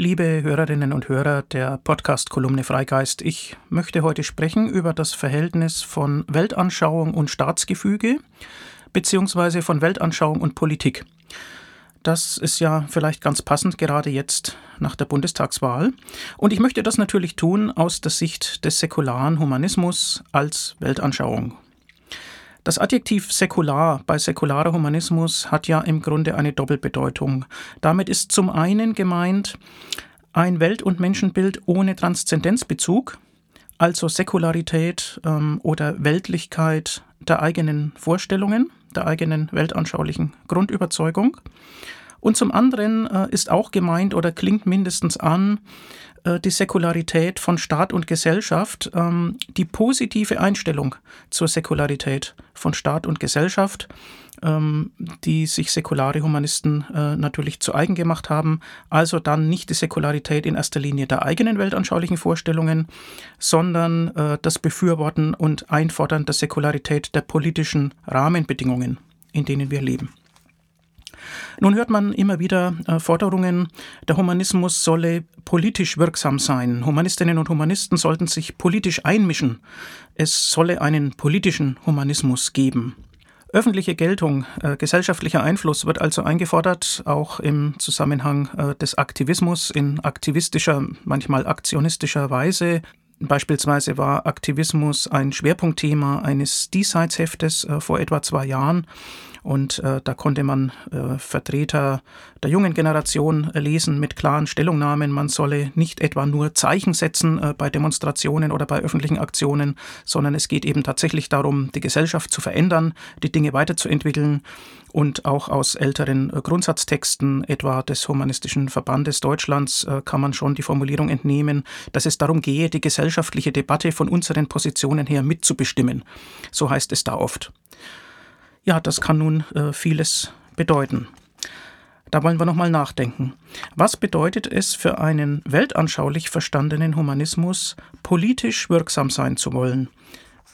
Liebe Hörerinnen und Hörer der Podcast-Kolumne Freigeist, ich möchte heute sprechen über das Verhältnis von Weltanschauung und Staatsgefüge beziehungsweise von Weltanschauung und Politik. Das ist ja vielleicht ganz passend, gerade jetzt nach der Bundestagswahl. Und ich möchte das natürlich tun aus der Sicht des säkularen Humanismus als Weltanschauung. Das Adjektiv säkular bei säkularer Humanismus hat ja im Grunde eine Doppelbedeutung. Damit ist zum einen gemeint ein Welt- und Menschenbild ohne Transzendenzbezug, also Säkularität ähm, oder Weltlichkeit der eigenen Vorstellungen, der eigenen weltanschaulichen Grundüberzeugung. Und zum anderen äh, ist auch gemeint oder klingt mindestens an die Säkularität von Staat und Gesellschaft, ähm, die positive Einstellung zur Säkularität von Staat und Gesellschaft, ähm, die sich säkulare Humanisten äh, natürlich zu eigen gemacht haben. Also dann nicht die Säkularität in erster Linie der eigenen weltanschaulichen Vorstellungen, sondern das Befürworten und Einfordern der Säkularität der politischen Rahmenbedingungen, in denen wir leben. Nun hört man immer wieder äh, Forderungen, der Humanismus solle politisch wirksam sein. Humanistinnen und Humanisten sollten sich politisch einmischen. Es solle einen politischen Humanismus geben. Öffentliche Geltung, äh, gesellschaftlicher Einfluss wird also eingefordert, auch im Zusammenhang äh, des Aktivismus in aktivistischer, manchmal aktionistischer Weise. Beispielsweise war Aktivismus ein Schwerpunktthema eines Diesseitsheftes äh, vor etwa zwei Jahren. Und äh, da konnte man äh, Vertreter der jungen Generation lesen mit klaren Stellungnahmen, man solle nicht etwa nur Zeichen setzen äh, bei Demonstrationen oder bei öffentlichen Aktionen, sondern es geht eben tatsächlich darum, die Gesellschaft zu verändern, die Dinge weiterzuentwickeln. Und auch aus älteren äh, Grundsatztexten, etwa des Humanistischen Verbandes Deutschlands, äh, kann man schon die Formulierung entnehmen, dass es darum gehe, die gesellschaftliche Debatte von unseren Positionen her mitzubestimmen. So heißt es da oft. Ja, das kann nun äh, vieles bedeuten. Da wollen wir nochmal nachdenken. Was bedeutet es für einen weltanschaulich verstandenen Humanismus, politisch wirksam sein zu wollen?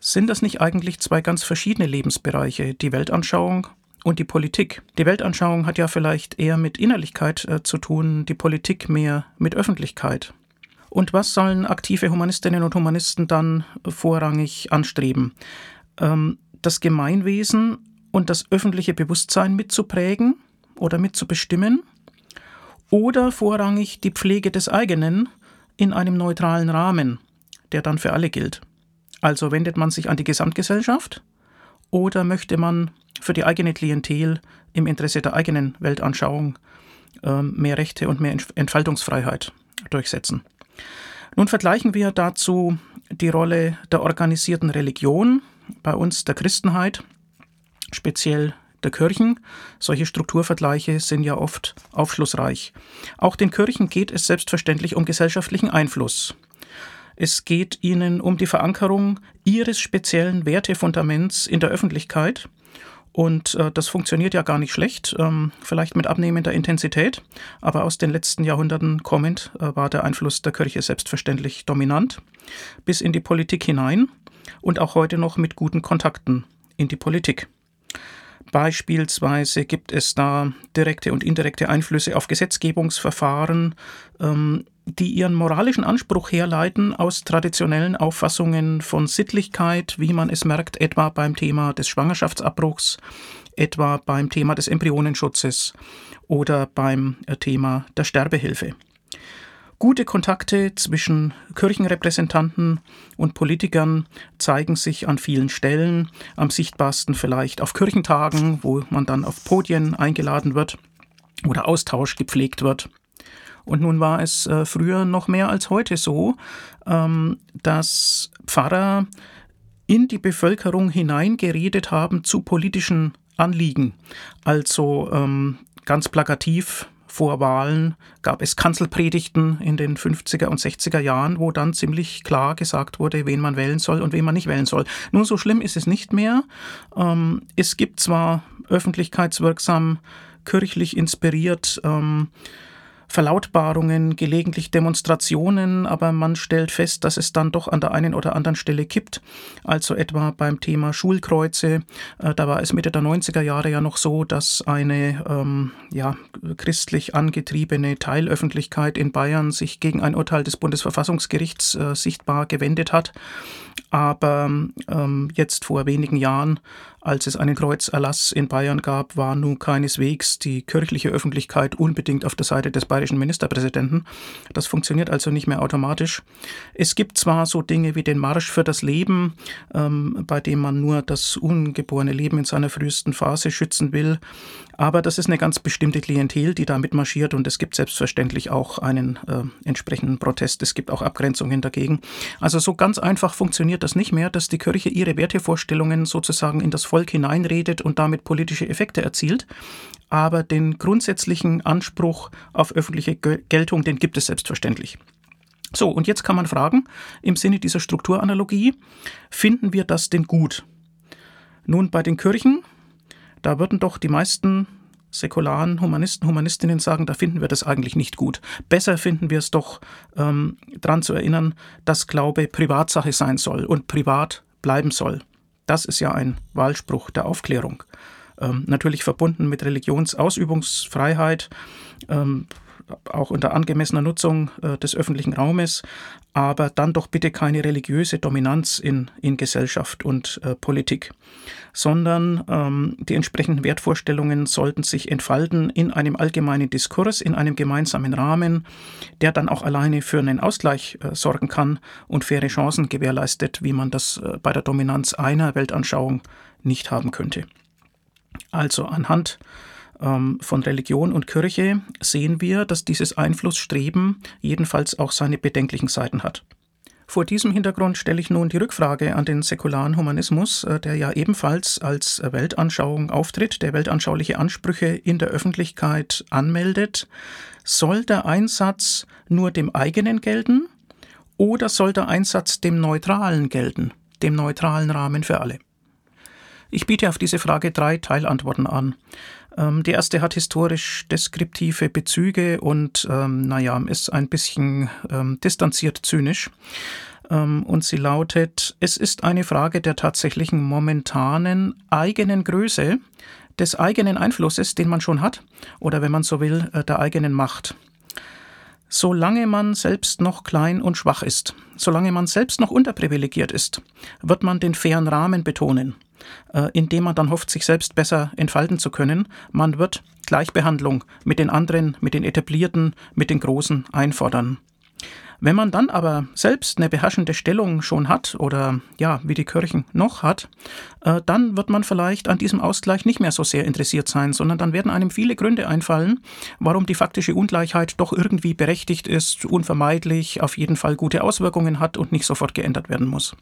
Sind das nicht eigentlich zwei ganz verschiedene Lebensbereiche, die Weltanschauung und die Politik? Die Weltanschauung hat ja vielleicht eher mit Innerlichkeit äh, zu tun, die Politik mehr mit Öffentlichkeit. Und was sollen aktive Humanistinnen und Humanisten dann vorrangig anstreben? Ähm, das Gemeinwesen und das öffentliche Bewusstsein mitzuprägen oder mitzubestimmen oder vorrangig die Pflege des eigenen in einem neutralen Rahmen, der dann für alle gilt. Also wendet man sich an die Gesamtgesellschaft oder möchte man für die eigene Klientel im Interesse der eigenen Weltanschauung ähm, mehr Rechte und mehr Entfaltungsfreiheit durchsetzen. Nun vergleichen wir dazu die Rolle der organisierten Religion, bei uns der Christenheit, speziell der Kirchen. Solche Strukturvergleiche sind ja oft aufschlussreich. Auch den Kirchen geht es selbstverständlich um gesellschaftlichen Einfluss. Es geht ihnen um die Verankerung ihres speziellen Wertefundaments in der Öffentlichkeit. Und äh, das funktioniert ja gar nicht schlecht, ähm, vielleicht mit abnehmender Intensität, aber aus den letzten Jahrhunderten kommend äh, war der Einfluss der Kirche selbstverständlich dominant, bis in die Politik hinein und auch heute noch mit guten Kontakten in die Politik. Beispielsweise gibt es da direkte und indirekte Einflüsse auf Gesetzgebungsverfahren, ähm, die ihren moralischen Anspruch herleiten aus traditionellen Auffassungen von Sittlichkeit, wie man es merkt, etwa beim Thema des Schwangerschaftsabbruchs, etwa beim Thema des Embryonenschutzes oder beim äh, Thema der Sterbehilfe. Gute Kontakte zwischen Kirchenrepräsentanten und Politikern zeigen sich an vielen Stellen, am sichtbarsten vielleicht auf Kirchentagen, wo man dann auf Podien eingeladen wird oder Austausch gepflegt wird. Und nun war es äh, früher noch mehr als heute so, ähm, dass Pfarrer in die Bevölkerung hineingeredet haben zu politischen Anliegen. Also ähm, ganz plakativ vor Wahlen gab es Kanzelpredigten in den 50er und 60er Jahren, wo dann ziemlich klar gesagt wurde, wen man wählen soll und wen man nicht wählen soll. Nun, so schlimm ist es nicht mehr. Ähm, es gibt zwar öffentlichkeitswirksam, kirchlich inspiriert, ähm, Verlautbarungen, gelegentlich Demonstrationen, aber man stellt fest, dass es dann doch an der einen oder anderen Stelle kippt. Also etwa beim Thema Schulkreuze. Äh, da war es Mitte der 90er Jahre ja noch so, dass eine ähm, ja, christlich angetriebene Teilöffentlichkeit in Bayern sich gegen ein Urteil des Bundesverfassungsgerichts äh, sichtbar gewendet hat. Aber ähm, jetzt vor wenigen Jahren, als es einen Kreuzerlass in Bayern gab, war nun keineswegs die kirchliche Öffentlichkeit unbedingt auf der Seite des bayerischen Ministerpräsidenten. Das funktioniert also nicht mehr automatisch. Es gibt zwar so Dinge wie den Marsch für das Leben, ähm, bei dem man nur das ungeborene Leben in seiner frühesten Phase schützen will, aber das ist eine ganz bestimmte Klientel, die da mitmarschiert und es gibt selbstverständlich auch einen äh, entsprechenden Protest. Es gibt auch Abgrenzungen dagegen. Also so ganz einfach funktioniert das nicht mehr, dass die Kirche ihre Wertevorstellungen sozusagen in das Volk hineinredet und damit politische Effekte erzielt. Aber den grundsätzlichen Anspruch auf öffentliche Geltung, den gibt es selbstverständlich. So, und jetzt kann man fragen, im Sinne dieser Strukturanalogie, finden wir das denn gut? Nun, bei den Kirchen da würden doch die meisten säkularen Humanisten, Humanistinnen sagen, da finden wir das eigentlich nicht gut. Besser finden wir es doch, ähm, daran zu erinnern, dass Glaube Privatsache sein soll und privat bleiben soll. Das ist ja ein Wahlspruch der Aufklärung. Ähm, natürlich verbunden mit Religionsausübungsfreiheit. Ähm, auch unter angemessener Nutzung äh, des öffentlichen Raumes, aber dann doch bitte keine religiöse Dominanz in, in Gesellschaft und äh, Politik, sondern ähm, die entsprechenden Wertvorstellungen sollten sich entfalten in einem allgemeinen Diskurs, in einem gemeinsamen Rahmen, der dann auch alleine für einen Ausgleich äh, sorgen kann und faire Chancen gewährleistet, wie man das äh, bei der Dominanz einer Weltanschauung nicht haben könnte. Also anhand ähm, von Religion und Kirche sehen wir, dass dieses Einflussstreben jedenfalls auch seine bedenklichen Seiten hat. Vor diesem Hintergrund stelle ich nun die Rückfrage an den säkularen Humanismus, äh, der ja ebenfalls als Weltanschauung auftritt, der weltanschauliche Ansprüche in der Öffentlichkeit anmeldet. Soll der Einsatz nur dem eigenen gelten oder soll der Einsatz dem neutralen gelten, dem neutralen Rahmen für alle? Ich biete auf diese Frage drei Teilantworten an. Ähm, die erste hat historisch deskriptive Bezüge und, ähm, naja, ist ein bisschen ähm, distanziert zynisch. Ähm, und sie lautet, es ist eine Frage der tatsächlichen momentanen eigenen Größe, des eigenen Einflusses, den man schon hat, oder wenn man so will, äh, der eigenen Macht. Solange man selbst noch klein und schwach ist, solange man selbst noch unterprivilegiert ist, wird man den fairen Rahmen betonen indem man dann hofft, sich selbst besser entfalten zu können. Man wird Gleichbehandlung mit den anderen, mit den Etablierten, mit den Großen einfordern. Wenn man dann aber selbst eine beherrschende Stellung schon hat oder ja, wie die Kirchen noch hat, äh, dann wird man vielleicht an diesem Ausgleich nicht mehr so sehr interessiert sein, sondern dann werden einem viele Gründe einfallen, warum die faktische Ungleichheit doch irgendwie berechtigt ist, unvermeidlich, auf jeden Fall gute Auswirkungen hat und nicht sofort geändert werden muss.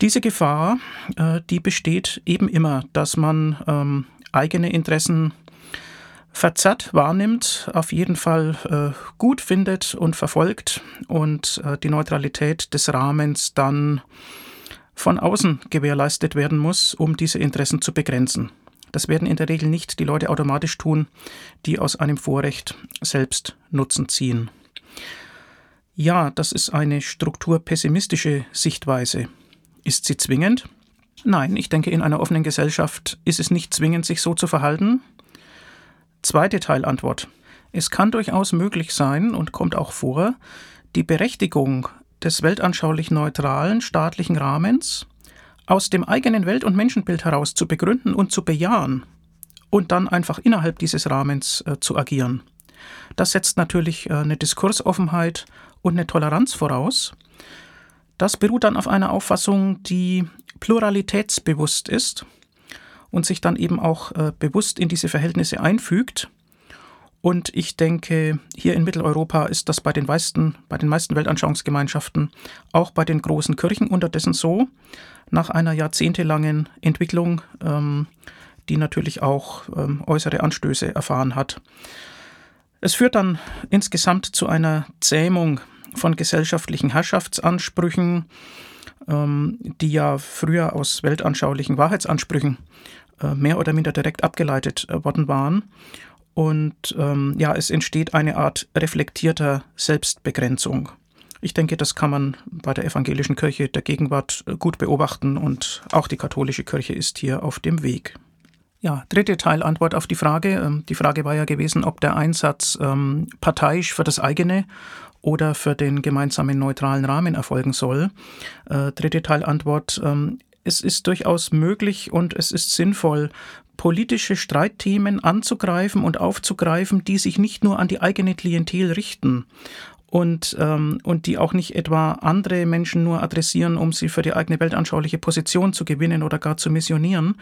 Diese Gefahr, äh, die besteht eben immer, dass man ähm, eigene Interessen verzerrt wahrnimmt, auf jeden Fall äh, gut findet und verfolgt und äh, die Neutralität des Rahmens dann von außen gewährleistet werden muss, um diese Interessen zu begrenzen. Das werden in der Regel nicht die Leute automatisch tun, die aus einem Vorrecht selbst Nutzen ziehen. Ja, das ist eine strukturpessimistische Sichtweise. Ist sie zwingend? Nein, ich denke, in einer offenen Gesellschaft ist es nicht zwingend, sich so zu verhalten. Zweite Teilantwort. Es kann durchaus möglich sein und kommt auch vor, die Berechtigung des weltanschaulich neutralen staatlichen Rahmens aus dem eigenen Welt- und Menschenbild heraus zu begründen und zu bejahen und dann einfach innerhalb dieses Rahmens äh, zu agieren. Das setzt natürlich äh, eine Diskursoffenheit und eine Toleranz voraus, das beruht dann auf einer Auffassung, die pluralitätsbewusst ist und sich dann eben auch äh, bewusst in diese Verhältnisse einfügt. Und ich denke, hier in Mitteleuropa ist das bei den meisten, bei den meisten Weltanschauungsgemeinschaften, auch bei den großen Kirchen unterdessen so, nach einer jahrzehntelangen Entwicklung, ähm, die natürlich auch ähm, äußere Anstöße erfahren hat. Es führt dann insgesamt zu einer Zähmung von gesellschaftlichen Herrschaftsansprüchen, ähm, die ja früher aus weltanschaulichen Wahrheitsansprüchen äh, mehr oder minder direkt abgeleitet äh, worden waren. Und ähm, ja, es entsteht eine Art reflektierter Selbstbegrenzung. Ich denke, das kann man bei der evangelischen Kirche der Gegenwart äh, gut beobachten und auch die katholische Kirche ist hier auf dem Weg. Ja, dritte Teil Antwort auf die Frage. Ähm, die Frage war ja gewesen, ob der Einsatz ähm, parteiisch für das eigene oder für den gemeinsamen neutralen Rahmen erfolgen soll. Äh, dritte Teil Antwort. Ähm, es ist durchaus möglich und es ist sinnvoll, politische Streitthemen anzugreifen und aufzugreifen, die sich nicht nur an die eigene Klientel richten und, ähm, und die auch nicht etwa andere Menschen nur adressieren, um sie für die eigene weltanschauliche Position zu gewinnen oder gar zu missionieren,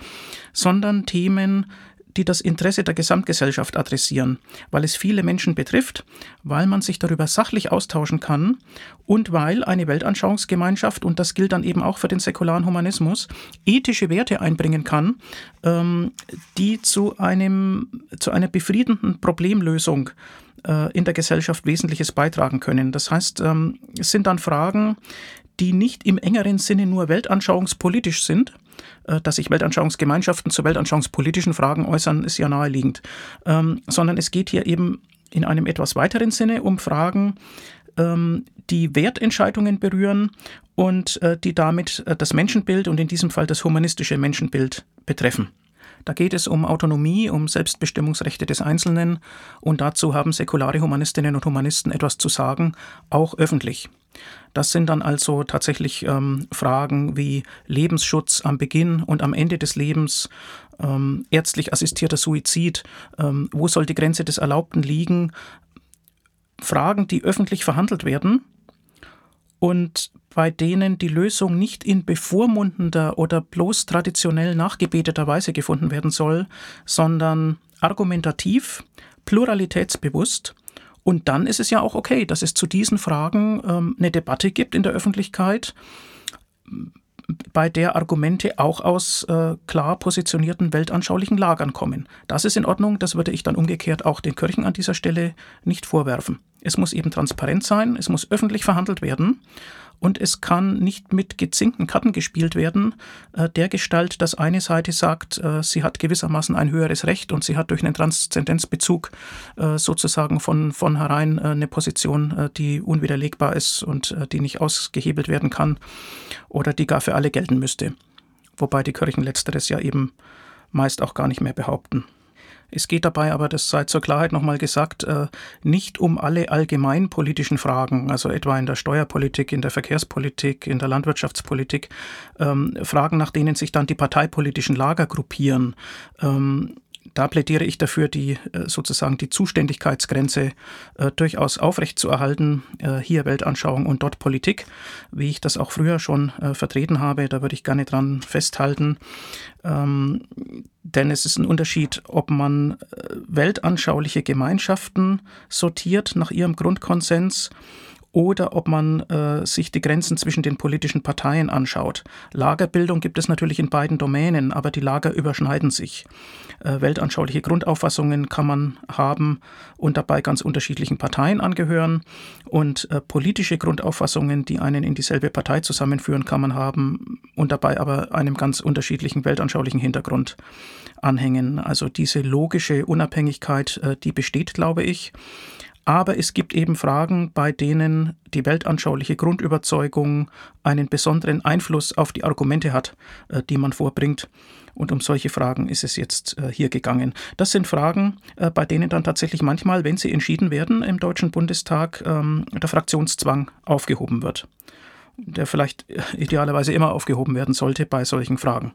sondern Themen, die das Interesse der Gesamtgesellschaft adressieren, weil es viele Menschen betrifft, weil man sich darüber sachlich austauschen kann und weil eine Weltanschauungsgemeinschaft, und das gilt dann eben auch für den säkularen Humanismus, ethische Werte einbringen kann, ähm, die zu, einem, zu einer befriedenden Problemlösung äh, in der Gesellschaft Wesentliches beitragen können. Das heißt, ähm, es sind dann Fragen, die nicht im engeren Sinne nur weltanschauungspolitisch sind, dass sich Weltanschauungsgemeinschaften zu weltanschauungspolitischen Fragen äußern, ist ja naheliegend, ähm, sondern es geht hier eben in einem etwas weiteren Sinne um Fragen, ähm, die Wertentscheidungen berühren und äh, die damit äh, das Menschenbild und in diesem Fall das humanistische Menschenbild betreffen. Da geht es um Autonomie, um Selbstbestimmungsrechte des Einzelnen und dazu haben säkulare Humanistinnen und Humanisten etwas zu sagen, auch öffentlich. Das sind dann also tatsächlich ähm, Fragen wie Lebensschutz am Beginn und am Ende des Lebens, ähm, ärztlich assistierter Suizid, ähm, wo soll die Grenze des Erlaubten liegen, Fragen, die öffentlich verhandelt werden und bei denen die Lösung nicht in bevormundender oder bloß traditionell nachgebeteter Weise gefunden werden soll, sondern argumentativ, pluralitätsbewusst und dann ist es ja auch okay, dass es zu diesen Fragen ähm, eine Debatte gibt in der Öffentlichkeit, bei der Argumente auch aus äh, klar positionierten weltanschaulichen Lagern kommen. Das ist in Ordnung, das würde ich dann umgekehrt auch den Kirchen an dieser Stelle nicht vorwerfen. Es muss eben transparent sein, es muss öffentlich verhandelt werden und es kann nicht mit gezinkten Karten gespielt werden, äh, der Gestalt, dass eine Seite sagt, äh, sie hat gewissermaßen ein höheres Recht und sie hat durch einen Transzendenzbezug äh, sozusagen von, von herein äh, eine Position, äh, die unwiderlegbar ist und äh, die nicht ausgehebelt werden kann oder die gar für alle gelten müsste. Wobei die Kirchen letzteres ja eben meist auch gar nicht mehr behaupten. Es geht dabei aber, das sei zur Klarheit nochmal gesagt, äh, nicht um alle allgemeinpolitischen Fragen, also etwa in der Steuerpolitik, in der Verkehrspolitik, in der Landwirtschaftspolitik, ähm, Fragen, nach denen sich dann die parteipolitischen Lager gruppieren. Da plädiere ich dafür, die äh, sozusagen die Zuständigkeitsgrenze äh, durchaus aufrechtzuerhalten. Äh, hier Weltanschauung und dort Politik, wie ich das auch früher schon äh, vertreten habe. Da würde ich gerne dran festhalten. Ähm, denn es ist ein Unterschied, ob man äh, weltanschauliche Gemeinschaften sortiert nach ihrem Grundkonsens oder ob man äh, sich die Grenzen zwischen den politischen Parteien anschaut. Lagerbildung gibt es natürlich in beiden Domänen, aber die Lager überschneiden sich. Äh, weltanschauliche Grundauffassungen kann man haben und dabei ganz unterschiedlichen Parteien angehören und äh, politische Grundauffassungen, die einen in dieselbe Partei zusammenführen, kann man haben und dabei aber einem ganz unterschiedlichen weltanschaulichen Hintergrund anhängen. Also diese logische Unabhängigkeit, äh, die besteht, glaube ich. Aber es gibt eben Fragen, bei denen die weltanschauliche Grundüberzeugung einen besonderen Einfluss auf die Argumente hat, äh, die man vorbringt. Und um solche Fragen ist es jetzt äh, hier gegangen. Das sind Fragen, äh, bei denen dann tatsächlich manchmal, wenn sie entschieden werden im Deutschen Bundestag, ähm, der Fraktionszwang aufgehoben wird. Der vielleicht idealerweise immer aufgehoben werden sollte bei solchen Fragen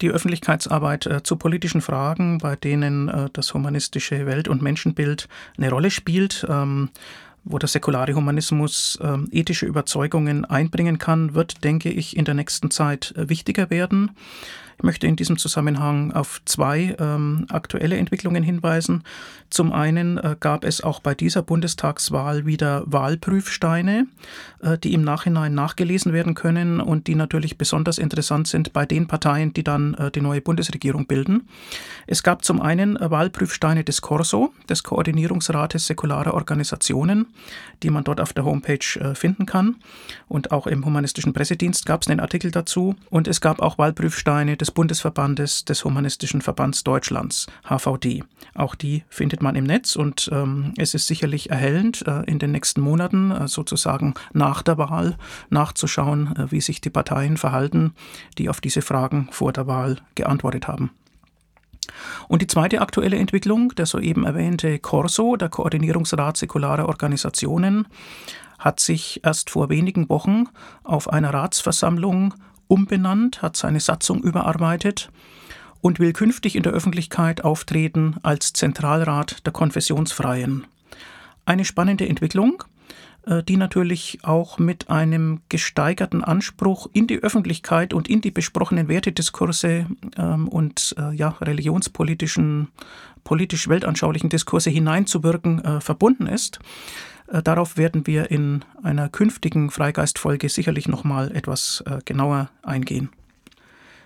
die Öffentlichkeitsarbeit äh, zu politischen Fragen, bei denen äh, das humanistische Welt- und Menschenbild eine Rolle spielt, ähm, wo der säkulare Humanismus ähm, ethische Überzeugungen einbringen kann, wird, denke ich, in der nächsten Zeit äh, wichtiger werden. Ich möchte in diesem Zusammenhang auf zwei ähm, aktuelle Entwicklungen hinweisen. Zum einen äh, gab es auch bei dieser Bundestagswahl wieder Wahlprüfsteine, äh, die im Nachhinein nachgelesen werden können und die natürlich besonders interessant sind bei den Parteien, die dann äh, die neue Bundesregierung bilden. Es gab zum einen äh, Wahlprüfsteine des Corso, des Koordinierungsrates säkularer Organisationen. Die man dort auf der Homepage äh, finden kann. Und auch im Humanistischen Pressedienst gab es einen Artikel dazu. Und es gab auch Wahlprüfsteine des Bundesverbandes des Humanistischen Verbands Deutschlands, HVD. Auch die findet man im Netz und ähm, es ist sicherlich erhellend, äh, in den nächsten Monaten äh, sozusagen nach der Wahl nachzuschauen, äh, wie sich die Parteien verhalten, die auf diese Fragen vor der Wahl geantwortet haben. Und die zweite aktuelle Entwicklung, der soeben erwähnte Corso, der Koordinierungsrat säkularer Organisationen, hat sich erst vor wenigen Wochen auf einer Ratsversammlung umbenannt, hat seine Satzung überarbeitet und will künftig in der Öffentlichkeit auftreten als Zentralrat der Konfessionsfreien. Eine spannende Entwicklung, die natürlich auch mit einem gesteigerten Anspruch in die Öffentlichkeit und in die besprochenen Wertediskurse ähm, und äh, ja, religionspolitischen, politisch-weltanschaulichen Diskurse hineinzuwirken äh, verbunden ist. Darauf werden wir in einer künftigen Freigeistfolge sicherlich nochmal etwas genauer eingehen.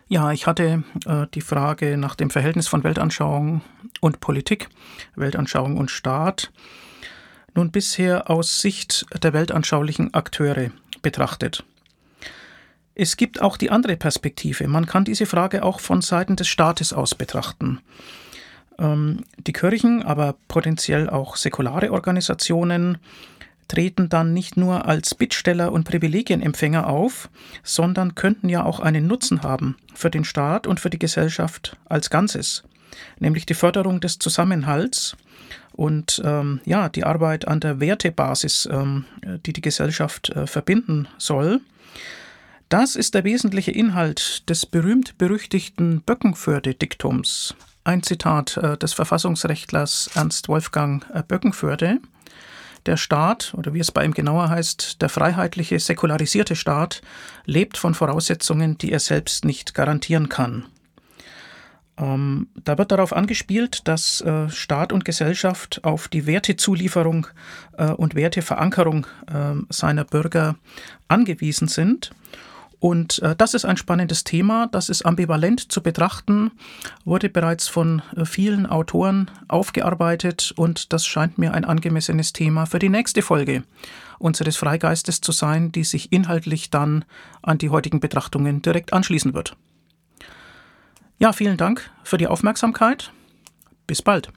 Ja, ich hatte äh, die Frage nach dem Verhältnis von Weltanschauung und Politik, Weltanschauung und Staat nun bisher aus Sicht der weltanschaulichen Akteure betrachtet. Es gibt auch die andere Perspektive. Man kann diese Frage auch von Seiten des Staates aus betrachten. Ähm, die Kirchen, aber potenziell auch säkulare Organisationen treten dann nicht nur als Bittsteller und Privilegienempfänger auf, sondern könnten ja auch einen Nutzen haben für den Staat und für die Gesellschaft als Ganzes, nämlich die Förderung des Zusammenhalts und ähm, ja, die Arbeit an der Wertebasis, ähm, die die Gesellschaft äh, verbinden soll. Das ist der wesentliche Inhalt des berühmt-berüchtigten Böckenförde-Diktums. Ein Zitat äh, des Verfassungsrechtlers Ernst Wolfgang äh, Böckenförde. Der Staat, oder wie es bei ihm genauer heißt, der freiheitliche, säkularisierte Staat, lebt von Voraussetzungen, die er selbst nicht garantieren kann. Ähm, da wird darauf angespielt, dass äh, Staat und Gesellschaft auf die Wertezulieferung äh, und Werteverankerung äh, seiner Bürger angewiesen sind. Und äh, das ist ein spannendes Thema, das ist ambivalent zu betrachten, wurde bereits von äh, vielen Autoren aufgearbeitet und das scheint mir ein angemessenes Thema für die nächste Folge unseres Freigeistes zu sein, die sich inhaltlich dann an die heutigen Betrachtungen direkt anschließen wird. Ja, vielen Dank für die Aufmerksamkeit. Bis bald.